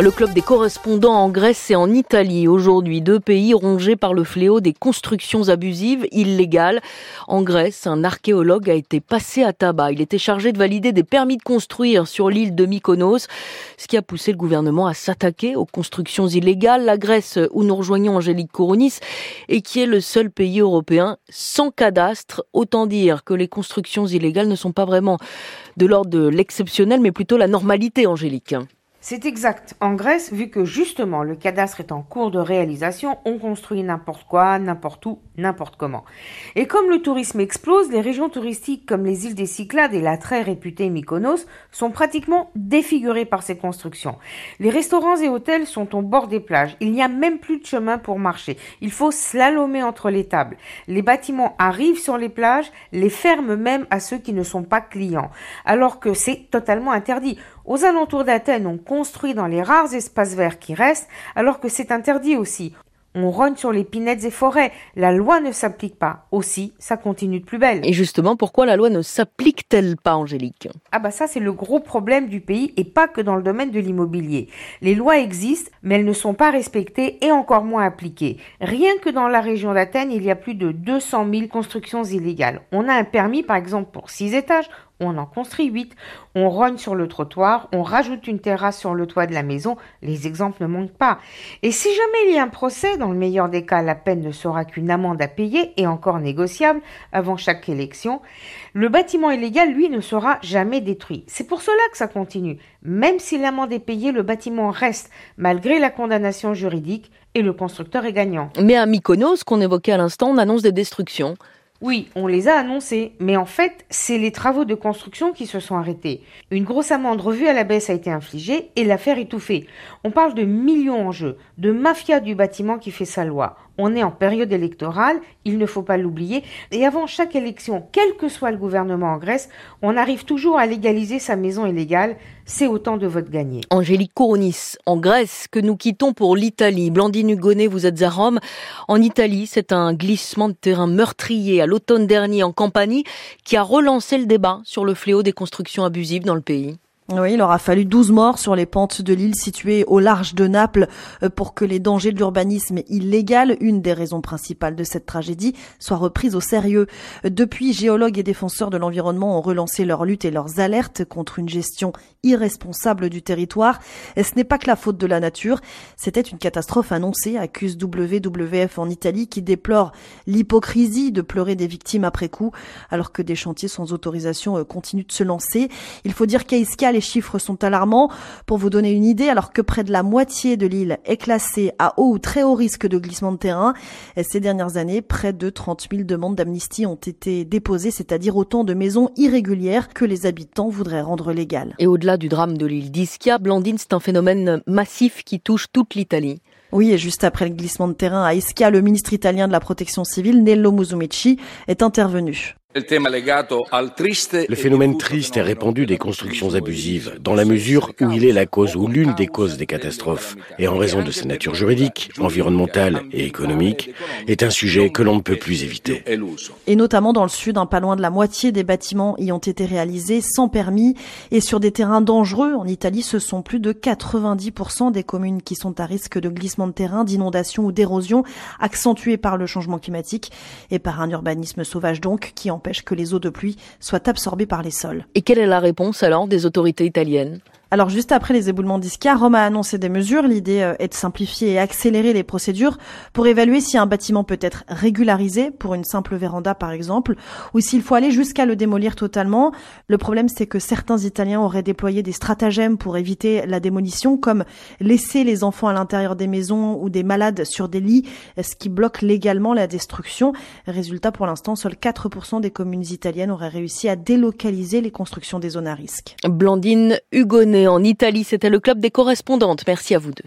Le club des correspondants en Grèce et en Italie. Aujourd'hui, deux pays rongés par le fléau des constructions abusives illégales. En Grèce, un archéologue a été passé à tabac. Il était chargé de valider des permis de construire sur l'île de Mykonos, ce qui a poussé le gouvernement à s'attaquer aux constructions illégales. La Grèce, où nous rejoignons Angélique Kourounis, et qui est le seul pays européen sans cadastre. Autant dire que les constructions illégales ne sont pas vraiment de l'ordre de l'exceptionnel, mais plutôt la normalité, Angélique. C'est exact. En Grèce, vu que justement le cadastre est en cours de réalisation, on construit n'importe quoi, n'importe où, n'importe comment. Et comme le tourisme explose, les régions touristiques comme les îles des Cyclades et la très réputée Mykonos sont pratiquement défigurées par ces constructions. Les restaurants et hôtels sont au bord des plages. Il n'y a même plus de chemin pour marcher. Il faut slalomer entre les tables. Les bâtiments arrivent sur les plages, les ferment même à ceux qui ne sont pas clients. Alors que c'est totalement interdit. Aux alentours d'Athènes, on construit dans les rares espaces verts qui restent, alors que c'est interdit aussi. On rogne sur les pinettes et forêts. La loi ne s'applique pas. Aussi, ça continue de plus belle. Et justement, pourquoi la loi ne s'applique-t-elle pas, Angélique? Ah bah ça, c'est le gros problème du pays et pas que dans le domaine de l'immobilier. Les lois existent, mais elles ne sont pas respectées et encore moins appliquées. Rien que dans la région d'Athènes, il y a plus de 200 000 constructions illégales. On a un permis, par exemple, pour 6 étages on en construit 8. On rogne sur le trottoir, on rajoute une terrasse sur le toit de la maison, les exemples ne manquent pas. Et si jamais il y a un procès, dans le meilleur des cas, la peine ne sera qu'une amende à payer et encore négociable avant chaque élection, le bâtiment illégal, lui, ne sera jamais détruit. C'est pour cela que ça continue. Même si l'amende est payée, le bâtiment reste, malgré la condamnation juridique, et le constructeur est gagnant. Mais à Mykonos, qu'on évoquait à l'instant, on annonce des destructions. Oui, on les a annoncés, mais en fait, c'est les travaux de construction qui se sont arrêtés. Une grosse amende revue à la baisse a été infligée et l'affaire étouffée. On parle de millions en jeu, de mafia du bâtiment qui fait sa loi. On est en période électorale, il ne faut pas l'oublier, et avant chaque élection, quel que soit le gouvernement en Grèce, on arrive toujours à légaliser sa maison illégale, c'est autant de votes gagnés. Angélique Kourounis, en Grèce, que nous quittons pour l'Italie. Blandine Hugonnet, vous êtes à Rome. En Italie, c'est un glissement de terrain meurtrier à l'automne dernier en Campanie qui a relancé le débat sur le fléau des constructions abusives dans le pays. Oui, il aura fallu 12 morts sur les pentes de l'île située au large de Naples euh, pour que les dangers de l'urbanisme illégal, une des raisons principales de cette tragédie, soient reprises au sérieux. Depuis, géologues et défenseurs de l'environnement ont relancé leur lutte et leurs alertes contre une gestion irresponsable du territoire. Et ce n'est pas que la faute de la nature, c'était une catastrophe annoncée, accuse WWF en Italie qui déplore l'hypocrisie de pleurer des victimes après coup, alors que des chantiers sans autorisation euh, continuent de se lancer. Il faut dire qu'à les chiffres sont alarmants. Pour vous donner une idée, alors que près de la moitié de l'île est classée à haut ou très haut risque de glissement de terrain, ces dernières années, près de 30 000 demandes d'amnistie ont été déposées, c'est-à-dire autant de maisons irrégulières que les habitants voudraient rendre légales. Et au-delà du drame de l'île d'Ischia, Blandine, c'est un phénomène massif qui touche toute l'Italie. Oui, et juste après le glissement de terrain à Ischia, le ministre italien de la protection civile, Nello Musumeci, est intervenu. Le phénomène triste et répandu des constructions abusives, dans la mesure où il est la cause ou l'une des causes des catastrophes, et en raison de sa nature juridique, environnementale et économique, est un sujet que l'on ne peut plus éviter. Et notamment dans le sud, un pas loin de la moitié des bâtiments y ont été réalisés sans permis et sur des terrains dangereux. En Italie, ce sont plus de 90% des communes qui sont à risque de glissement de terrain, d'inondation ou d'érosion, accentuées par le changement climatique et par un urbanisme sauvage donc qui empêche que les eaux de pluie soient absorbées par les sols. Et quelle est la réponse alors des autorités italiennes? Alors juste après les éboulements d'Ischia, Rome a annoncé des mesures. L'idée euh, est de simplifier et accélérer les procédures pour évaluer si un bâtiment peut être régularisé pour une simple véranda par exemple, ou s'il faut aller jusqu'à le démolir totalement. Le problème c'est que certains Italiens auraient déployé des stratagèmes pour éviter la démolition, comme laisser les enfants à l'intérieur des maisons ou des malades sur des lits, ce qui bloque légalement la destruction. Résultat, pour l'instant, seuls 4% des communes italiennes auraient réussi à délocaliser les constructions des zones à risque. Blandine Hugonnet en Italie. C'était le club des correspondantes. Merci à vous deux.